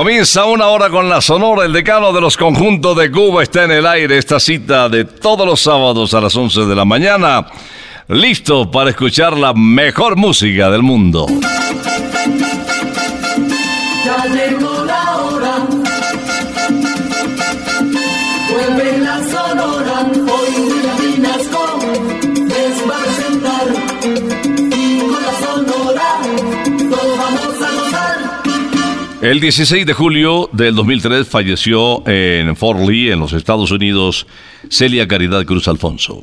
Comienza una hora con la Sonora, el decano de los conjuntos de Cuba está en el aire, esta cita de todos los sábados a las 11 de la mañana, listo para escuchar la mejor música del mundo. El 16 de julio del 2003 falleció en Fort Lee, en los Estados Unidos, Celia Caridad Cruz Alfonso.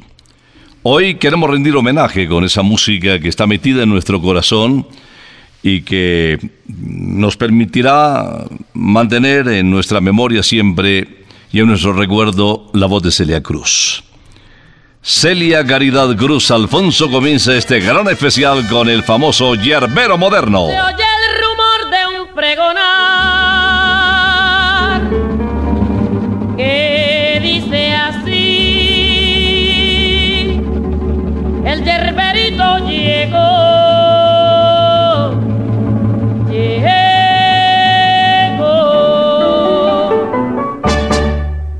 Hoy queremos rendir homenaje con esa música que está metida en nuestro corazón y que nos permitirá mantener en nuestra memoria siempre y en nuestro recuerdo la voz de Celia Cruz. Celia Caridad Cruz Alfonso comienza este gran especial con el famoso yerbero moderno. Pregonar que dice así: El yerberito llegó. Llegó.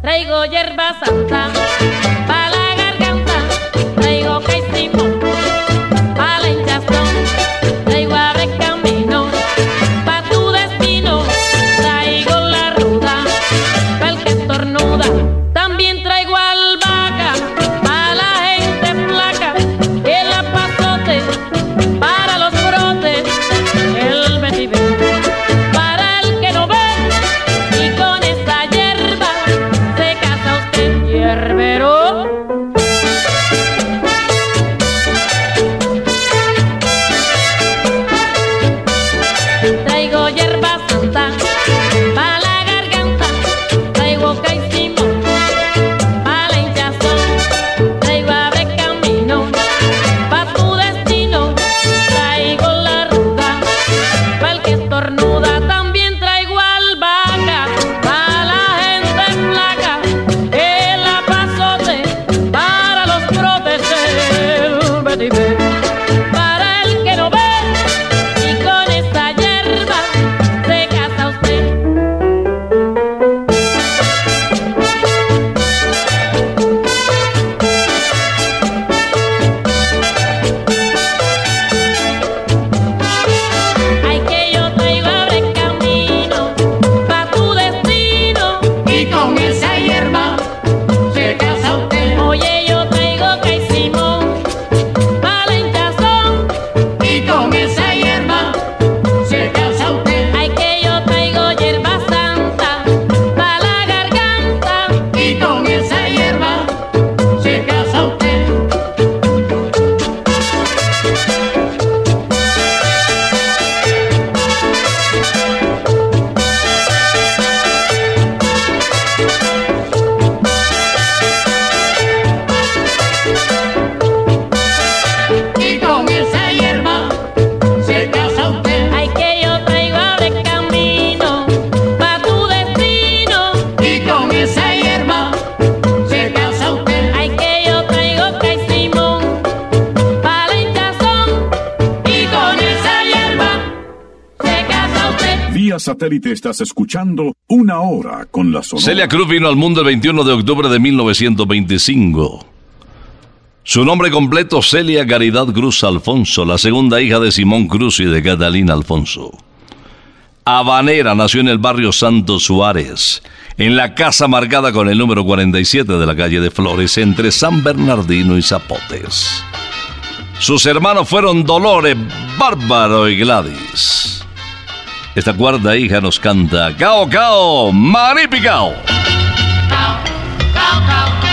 Traigo hierba santa satélite estás escuchando Una Hora con la Celia Cruz vino al mundo el 21 de octubre de 1925. Su nombre completo, Celia Caridad Cruz Alfonso, la segunda hija de Simón Cruz y de Catalina Alfonso. Habanera nació en el barrio Santos Suárez, en la casa marcada con el número 47 de la calle de Flores, entre San Bernardino y Zapotes. Sus hermanos fueron Dolores, Bárbaro y Gladys. Esta cuarta hija nos canta Cao Cao Maripicao. Cao.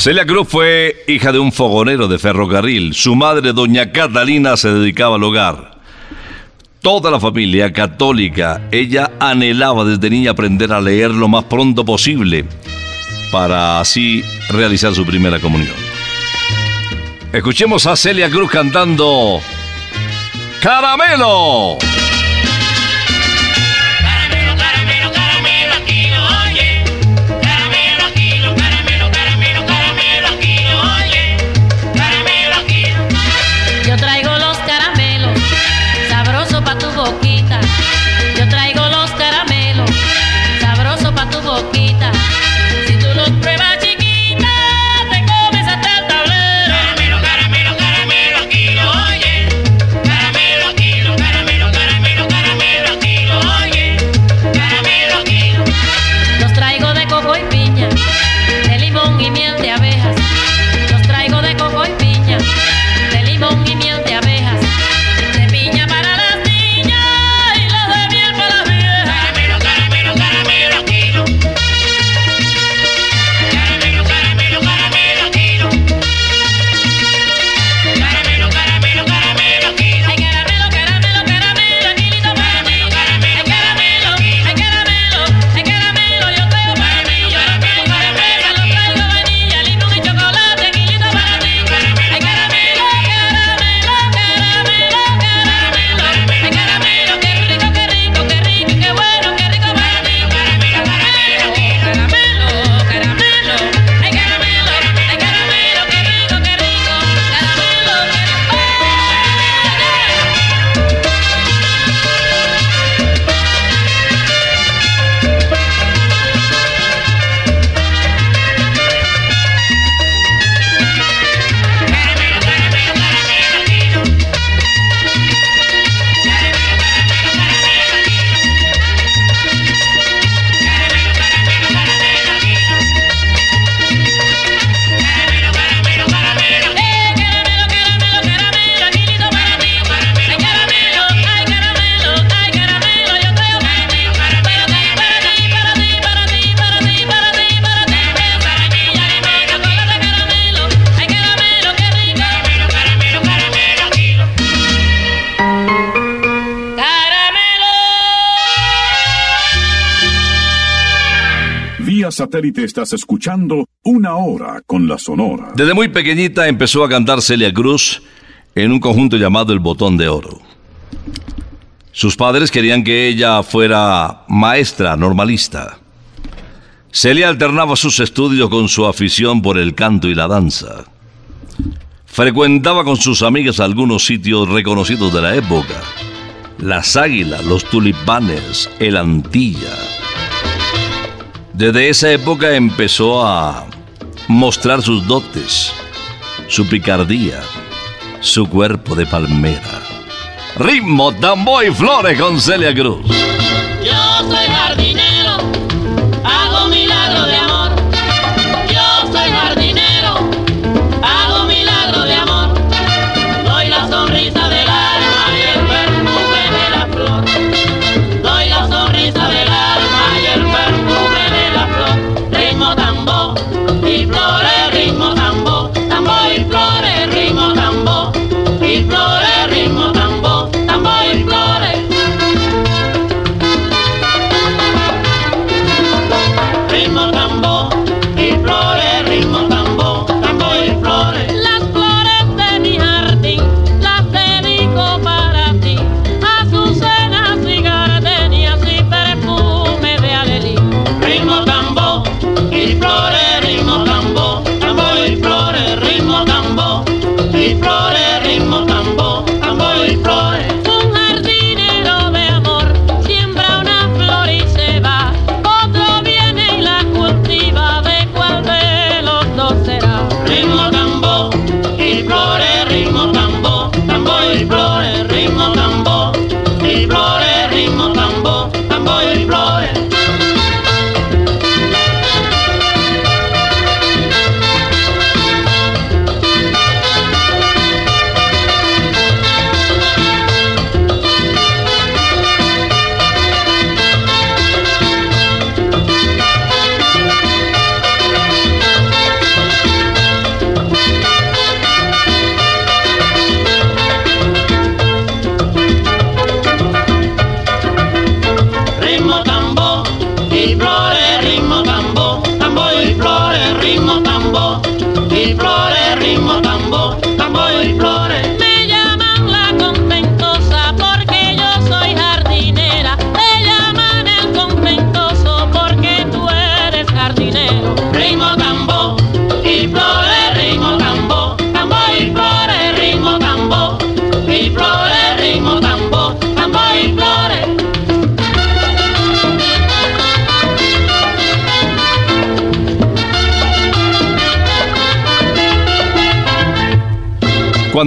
Celia Cruz fue hija de un fogonero de ferrocarril. Su madre, doña Catalina, se dedicaba al hogar. Toda la familia católica, ella anhelaba desde niña aprender a leer lo más pronto posible para así realizar su primera comunión. Escuchemos a Celia Cruz cantando Caramelo. satélite estás escuchando Una Hora con la Sonora. Desde muy pequeñita empezó a cantar Celia Cruz en un conjunto llamado El Botón de Oro. Sus padres querían que ella fuera maestra normalista. Celia alternaba sus estudios con su afición por el canto y la danza. Frecuentaba con sus amigas algunos sitios reconocidos de la época. Las Águilas, los Tulipanes, el Antilla desde esa época empezó a mostrar sus dotes, su picardía, su cuerpo de palmera. Ritmo, tambor y flores con Celia Cruz. Yo soy jardinero.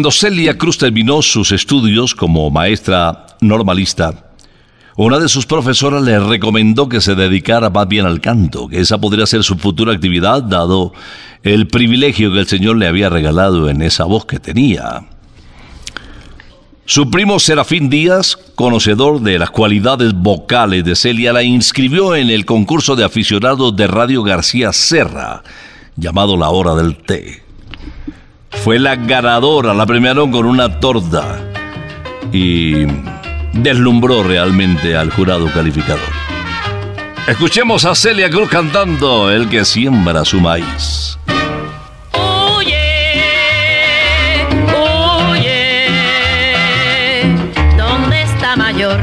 Cuando Celia Cruz terminó sus estudios como maestra normalista, una de sus profesoras le recomendó que se dedicara más bien al canto, que esa podría ser su futura actividad, dado el privilegio que el Señor le había regalado en esa voz que tenía. Su primo Serafín Díaz, conocedor de las cualidades vocales de Celia, la inscribió en el concurso de aficionados de Radio García Serra, llamado La Hora del Té. Fue la ganadora, la premiaron con una torta y deslumbró realmente al jurado calificador. Escuchemos a Celia Cruz cantando El que siembra su maíz. Huye, huye. ¿Dónde está mayor?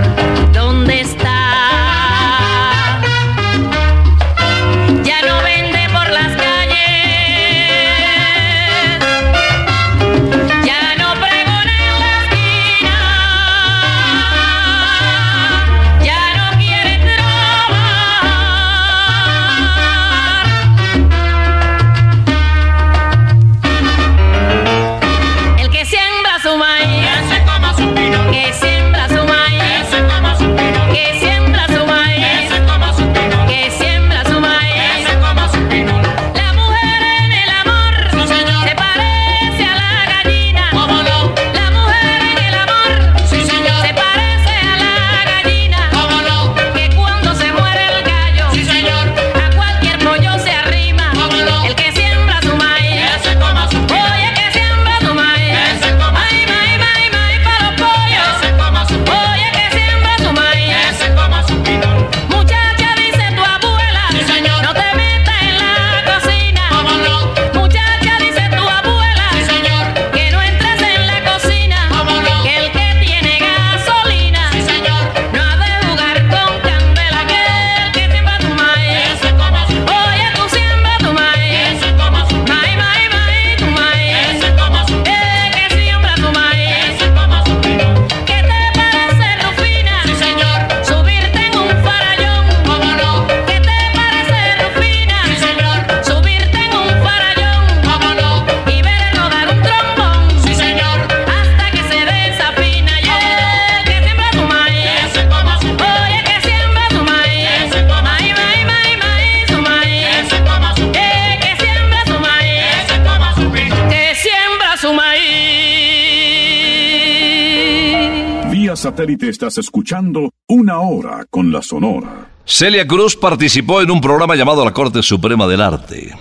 Vía satélite estás escuchando Una Hora con la Sonora. Celia Cruz participó en un programa llamado La Corte Suprema del Arte.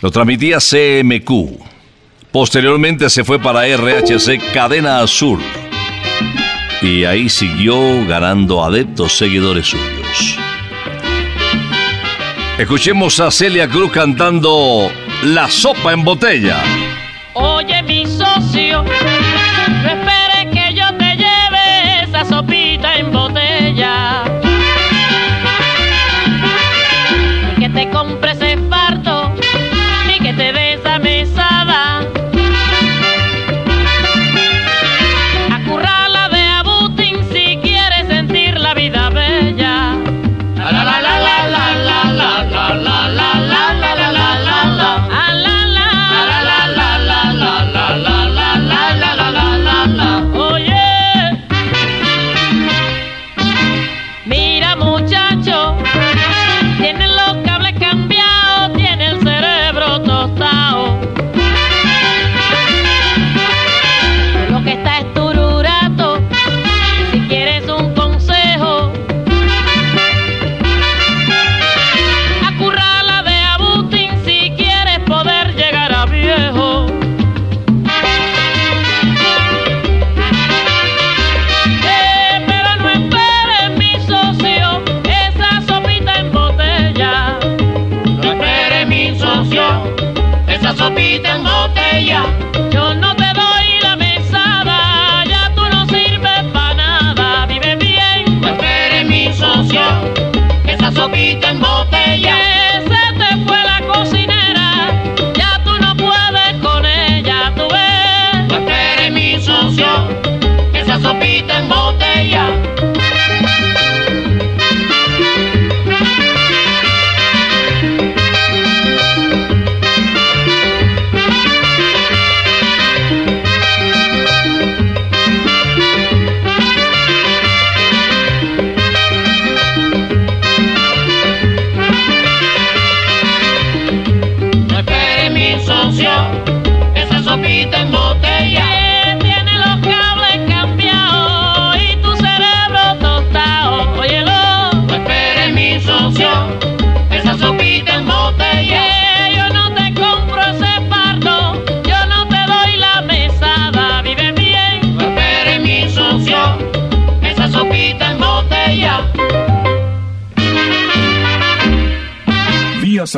Lo transmitía CMQ. Posteriormente se fue para RHC Cadena Azul. Y ahí siguió ganando adeptos seguidores suyos. Escuchemos a Celia Cruz cantando La sopa en botella. Oye, mi socio, sopita en botella. En botella. Yo no te doy la mesada, ya tú no sirves para nada. Vive bien, No esperes, mi socio, esa sopita en botella.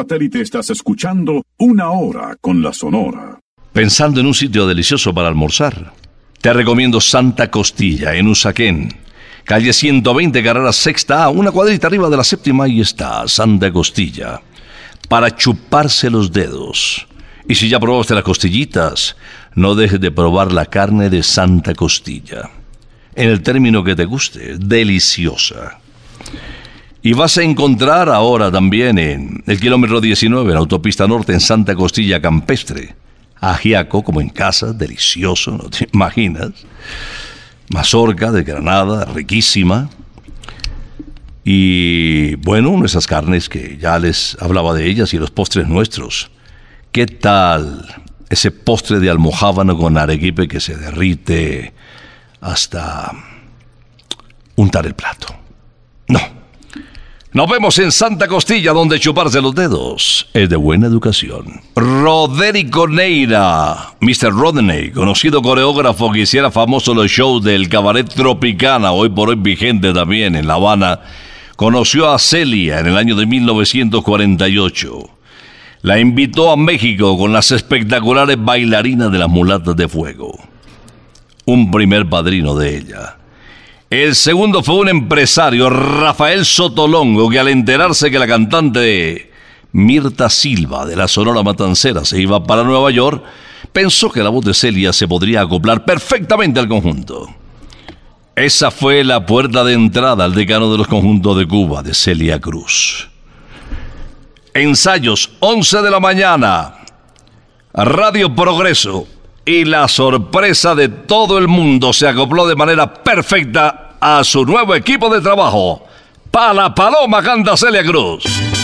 Satélite estás escuchando Una Hora con la Sonora. Pensando en un sitio delicioso para almorzar, te recomiendo Santa Costilla en Usaquén. Calle 120, carrera sexta una cuadrita arriba de la séptima, ahí está, Santa Costilla. Para chuparse los dedos. Y si ya probaste las costillitas, no dejes de probar la carne de Santa Costilla. En el término que te guste, deliciosa. Y vas a encontrar ahora también en el kilómetro 19, en la autopista norte, en Santa Costilla Campestre. Ajiaco, como en casa, delicioso, ¿no te imaginas? Mazorca de Granada, riquísima. Y bueno, nuestras carnes que ya les hablaba de ellas y los postres nuestros. ¿Qué tal ese postre de almojábano con arequipe que se derrite hasta untar el plato? No. Nos vemos en Santa Costilla, donde chuparse los dedos es de buena educación. Roderico Neira, Mr. Rodney, conocido coreógrafo que hiciera famoso los shows del cabaret Tropicana, hoy por hoy vigente también en La Habana, conoció a Celia en el año de 1948. La invitó a México con las espectaculares bailarinas de las mulatas de fuego. Un primer padrino de ella. El segundo fue un empresario, Rafael Sotolongo, que al enterarse que la cantante Mirta Silva de la Sonora Matancera se iba para Nueva York, pensó que la voz de Celia se podría acoplar perfectamente al conjunto. Esa fue la puerta de entrada al decano de los conjuntos de Cuba, de Celia Cruz. Ensayos, 11 de la mañana. Radio Progreso. Y la sorpresa de todo el mundo se acopló de manera perfecta a su nuevo equipo de trabajo. Para Paloma canta Celia Cruz.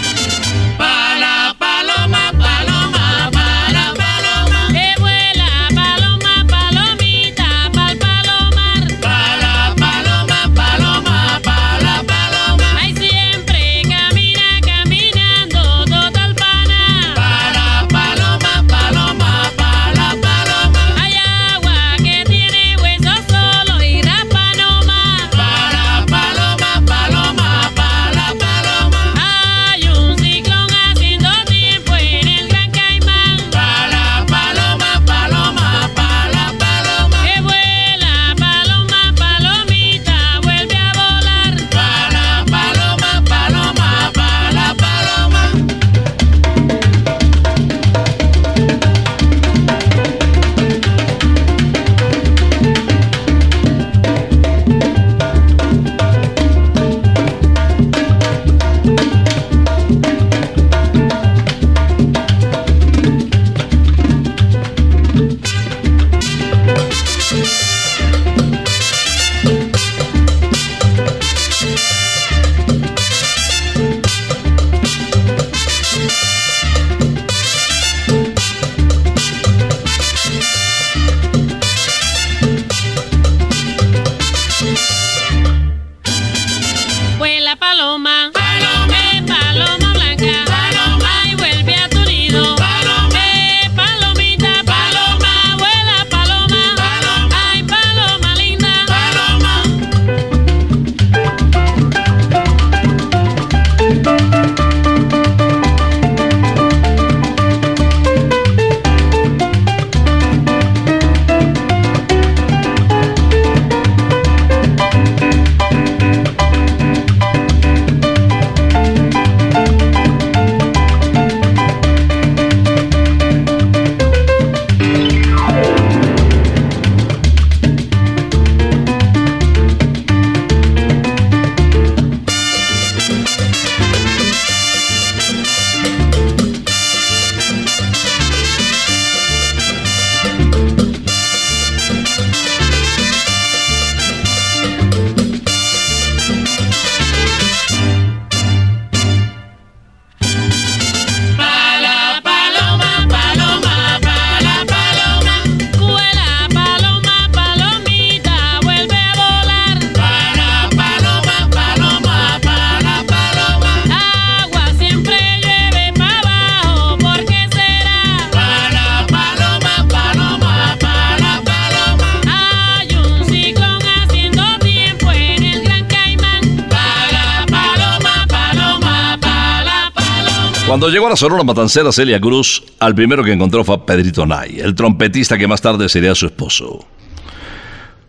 Cuando llegó a la Sonora Matancera Celia Cruz, al primero que encontró fue Pedrito Nay, el trompetista que más tarde sería su esposo.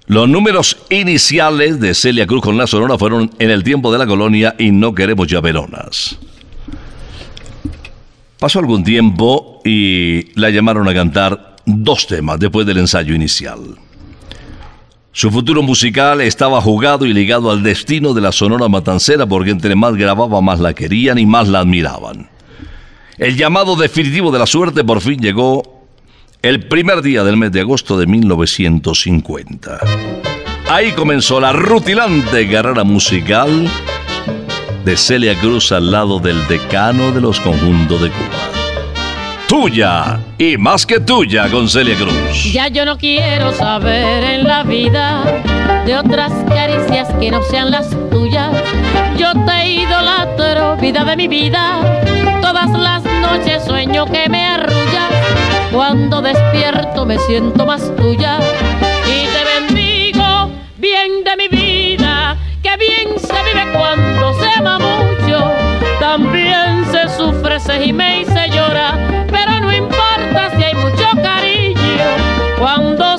Los números iniciales de Celia Cruz con la Sonora fueron En el tiempo de la colonia y No queremos ya velonas. Pasó algún tiempo y la llamaron a cantar dos temas después del ensayo inicial. Su futuro musical estaba jugado y ligado al destino de la Sonora Matancera porque entre más grababa más la querían y más la admiraban. El llamado definitivo de la suerte por fin llegó el primer día del mes de agosto de 1950. Ahí comenzó la rutilante carrera musical de Celia Cruz al lado del decano de los conjuntos de Cuba. Tuya y más que tuya con Celia Cruz. Ya yo no quiero saber en la vida de otras caricias que no sean las tuyas. Yo te idolatro, vida de mi vida. Todas las noches sueño que me arrullas. Cuando despierto me siento más tuya. Y te bendigo, bien de mi vida. Que bien se vive cuando se ama mucho. También se sufre, se gime y se llora. Pero no importa si hay mucho cariño. Cuando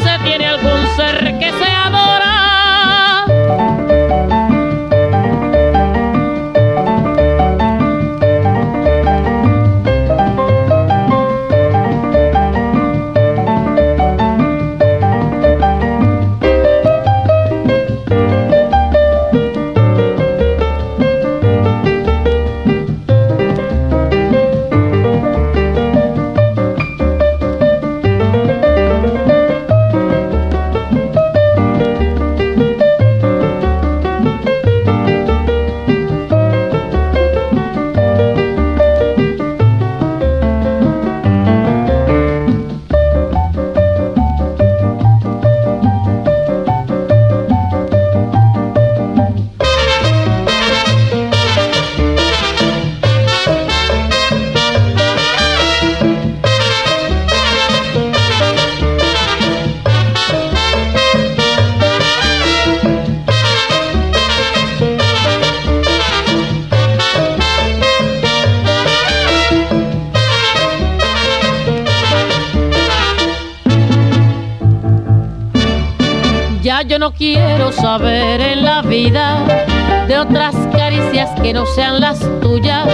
que no sean las tuyas.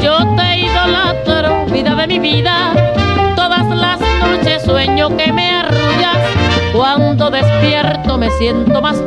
Yo te idolatro, vida de mi vida. Todas las noches sueño que me arrullas. Cuando despierto me siento más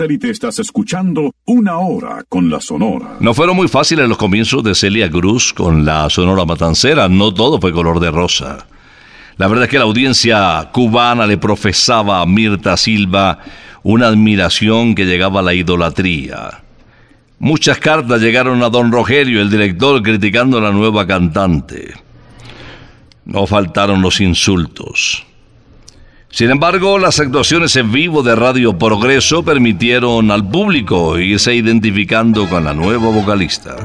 satélite estás escuchando Una Hora con la Sonora. No fueron muy fáciles los comienzos de Celia Cruz con la Sonora Matancera, no todo fue color de rosa. La verdad es que la audiencia cubana le profesaba a Mirta Silva una admiración que llegaba a la idolatría. Muchas cartas llegaron a don Rogelio, el director, criticando a la nueva cantante. No faltaron los insultos. Sin embargo, las actuaciones en vivo de Radio Progreso permitieron al público irse identificando con la nueva vocalista.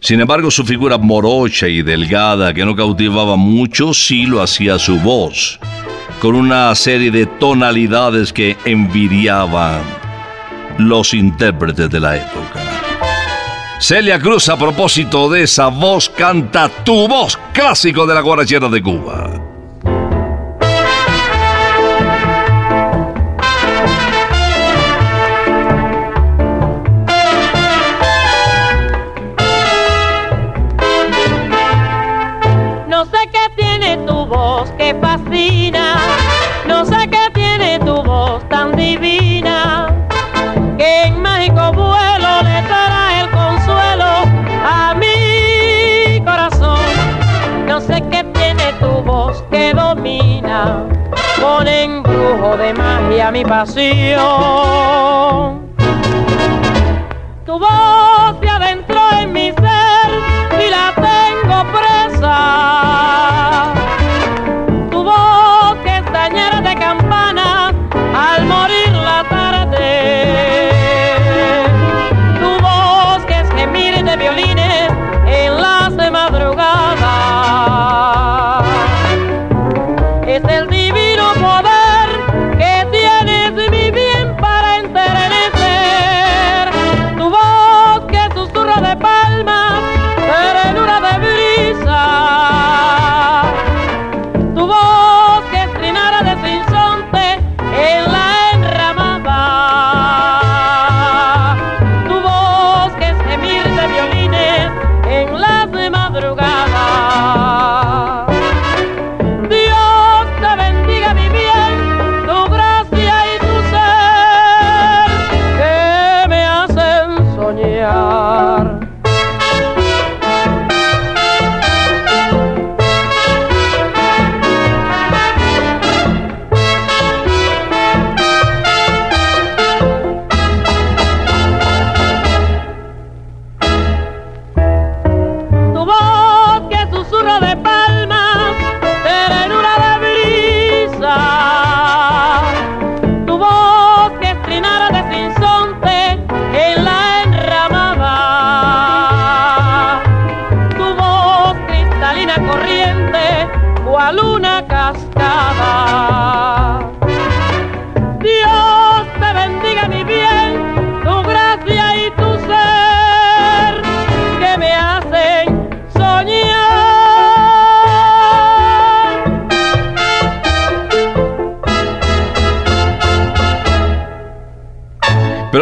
Sin embargo, su figura morocha y delgada, que no cautivaba mucho, sí lo hacía su voz, con una serie de tonalidades que envidiaban los intérpretes de la época. Celia Cruz, a propósito de esa voz, canta Tu voz, clásico de la guarachera de Cuba. De magia mi pasión. Tu voz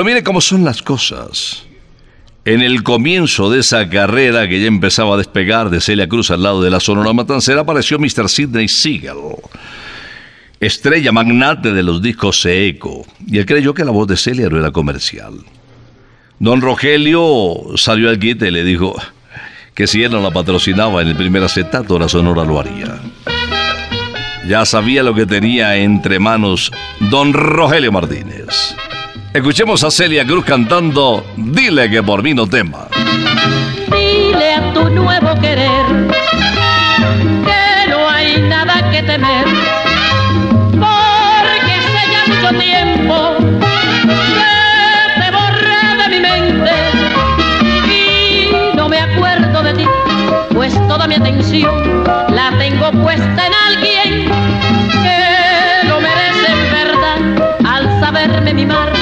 Mire cómo son las cosas. En el comienzo de esa carrera que ya empezaba a despegar de Celia Cruz al lado de la Sonora Matancera apareció Mr. Sidney Siegel, estrella magnate de los discos Eco, y él creyó que la voz de Celia no era comercial. Don Rogelio salió al quite y le dijo que si él no la patrocinaba en el primer acetato, la Sonora lo haría. Ya sabía lo que tenía entre manos Don Rogelio Martínez. Escuchemos a Celia Cruz cantando Dile que por mí no tema. Dile a tu nuevo querer que no hay nada que temer, porque hace ya mucho tiempo que te borré de mi mente y no me acuerdo de ti, pues toda mi atención la tengo puesta en alguien que lo merece en verdad al saberme mimar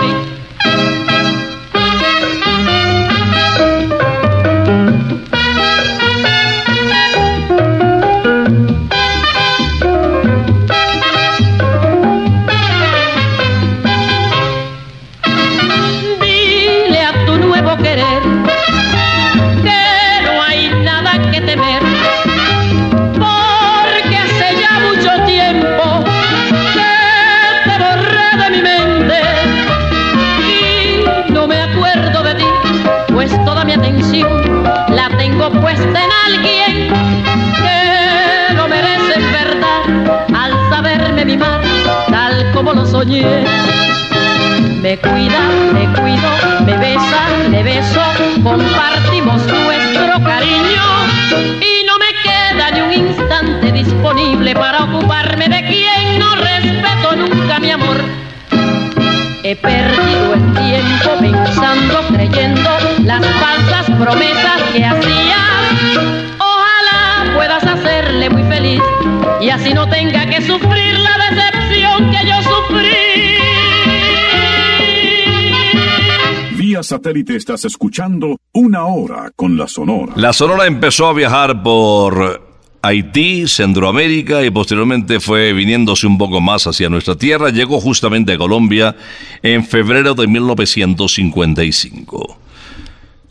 Satélite estás escuchando Una Hora con la Sonora. La Sonora empezó a viajar por Haití, Centroamérica y posteriormente fue viniéndose un poco más hacia nuestra tierra. Llegó justamente a Colombia en febrero de 1955.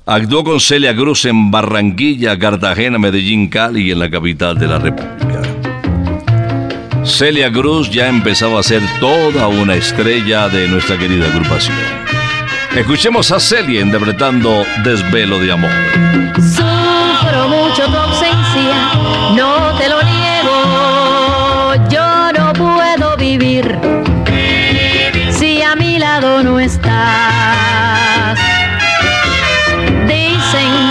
Actuó con Celia Cruz en Barranquilla, Cartagena, Medellín, Cali y en la capital de la República. Celia Cruz ya empezaba a ser toda una estrella de nuestra querida agrupación. Escuchemos a Celia interpretando Desvelo de Amor. Sufro mucho tu ausencia, no te lo niego. Yo no puedo vivir si a mi lado no estás. Dicen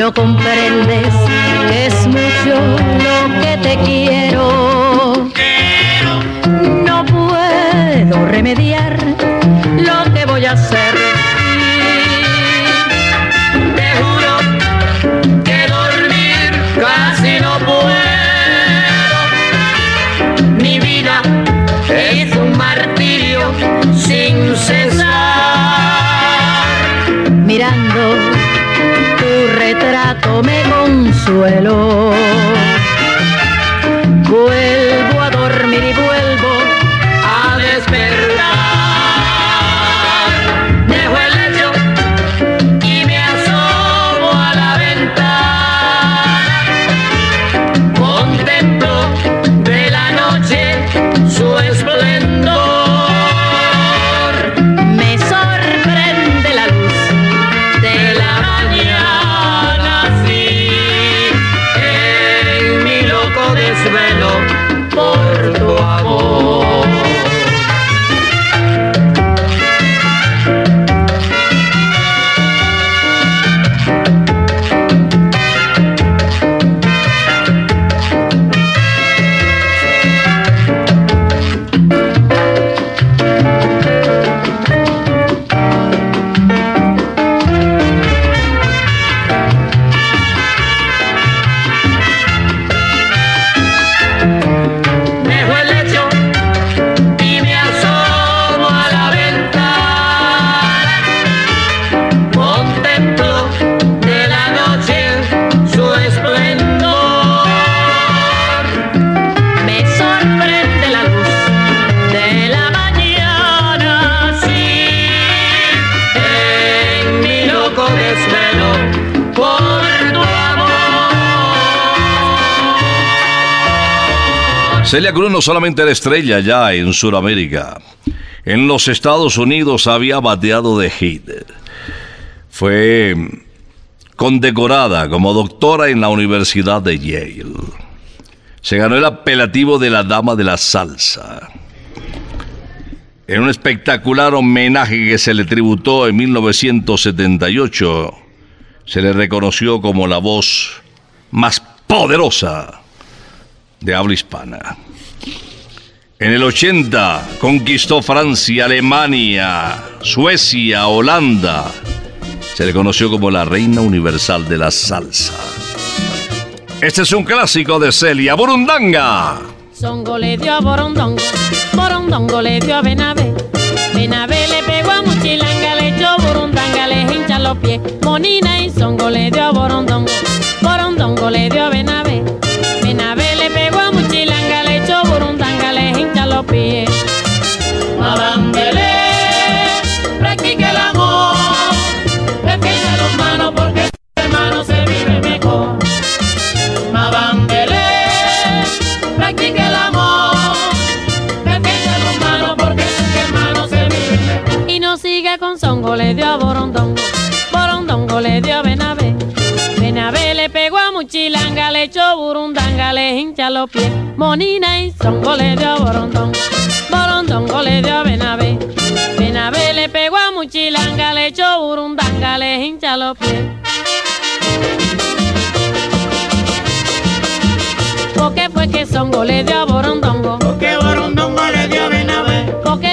no, comprendes que es mucho lo que te quiero. No puedo remediar Hello. Celia Cruz no solamente era estrella ya en Sudamérica. En los Estados Unidos había bateado de hit. Fue condecorada como doctora en la Universidad de Yale. Se ganó el apelativo de la Dama de la Salsa. En un espectacular homenaje que se le tributó en 1978, se le reconoció como la voz más poderosa de habla hispana. En el 80 conquistó Francia, Alemania, Suecia, Holanda. Se le conoció como la reina universal de la salsa. Este es un clásico de Celia Burundanga. Songo le dio a Borondongo, Borondongo le dio a Benavé. Benavé le pegó a Muchilanga, le echó Burundanga, le hincha los pies. Monina y Songo le dio a Borondongo, Borondongo le dio a Benavé. Songo, le dio a Borondongo, Borondongo le dio a Benavé. Benavé le pegó a Muchilanga, le echó Burundanga, le hincha los pies. Monina y Songo le dio a Borondongo, Borondongo le dio a Benavé. Benavé le pegó a Muchilanga, le echó Burundanga, le hincha los pies. Porque fue que Songo le dio a Borondongo, Porque Borondongo le dio a Benavé, porque Borondongo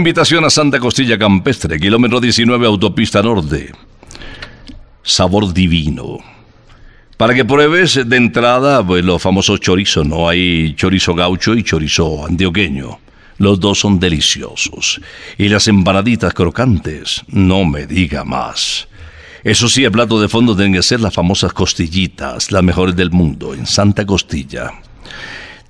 invitación a Santa Costilla Campestre, kilómetro 19, autopista norte. Sabor divino. Para que pruebes de entrada pues, los famosos chorizos, ¿no? Hay chorizo gaucho y chorizo antioqueño. Los dos son deliciosos. Y las empanaditas crocantes, no me diga más. Eso sí, el plato de fondo tienen que ser las famosas costillitas, las mejores del mundo, en Santa Costilla.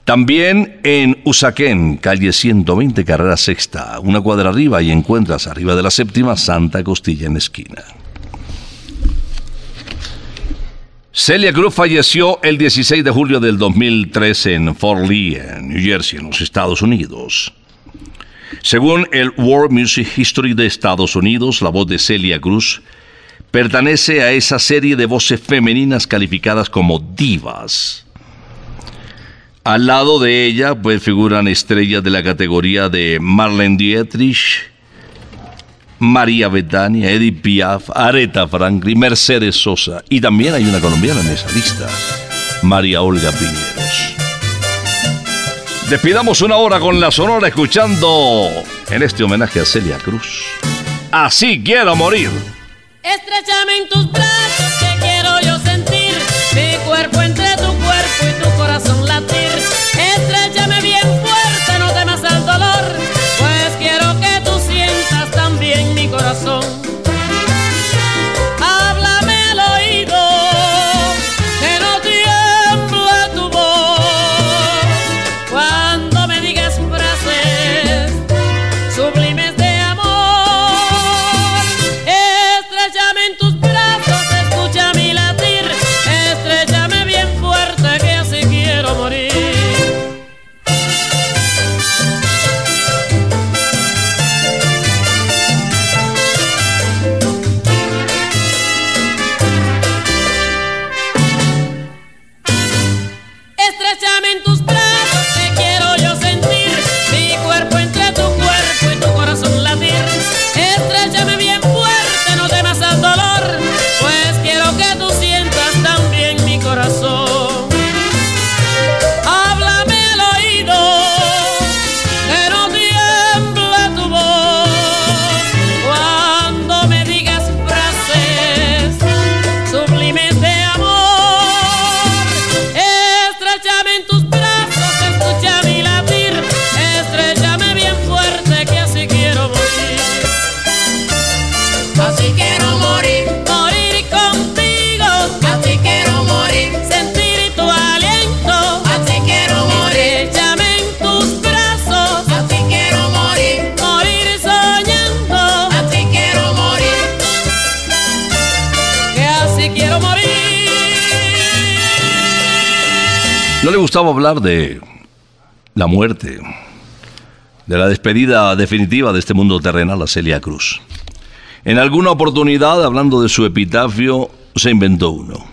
También en Usaquén, calle 120, carrera sexta, una cuadra arriba y encuentras arriba de la séptima Santa Costilla en esquina. Celia Cruz falleció el 16 de julio del 2003 en Fort Lee, en New Jersey, en los Estados Unidos. Según el World Music History de Estados Unidos, la voz de Celia Cruz pertenece a esa serie de voces femeninas calificadas como divas. Al lado de ella, pues figuran estrellas de la categoría de Marlene Dietrich, María Betania, Edith Piaf, Aretha Franklin, Mercedes Sosa. Y también hay una colombiana en esa lista, María Olga Piñeros. Despidamos una hora con la sonora escuchando en este homenaje a Celia Cruz. Así quiero morir. Estrechame en tus brazos que quiero yo sentir mi cuerpo entre la muerte, de la despedida definitiva de este mundo terrenal a Celia Cruz. En alguna oportunidad, hablando de su epitafio, se inventó uno.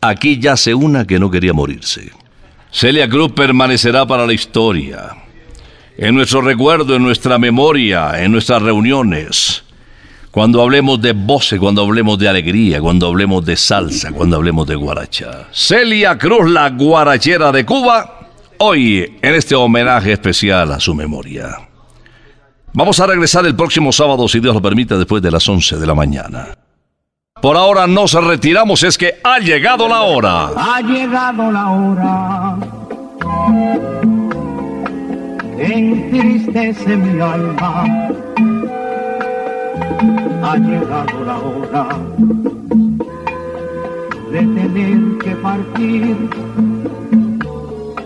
Aquí yace una que no quería morirse. Celia Cruz permanecerá para la historia, en nuestro recuerdo, en nuestra memoria, en nuestras reuniones. Cuando hablemos de voce, cuando hablemos de alegría, cuando hablemos de salsa, cuando hablemos de guaracha. Celia Cruz, la guarachera de Cuba, hoy en este homenaje especial a su memoria. Vamos a regresar el próximo sábado, si Dios lo permite, después de las 11 de la mañana. Por ahora nos retiramos, es que ha llegado la hora. Ha llegado la hora. Entristece mi alma. Ha llegado la hora de tener que partir.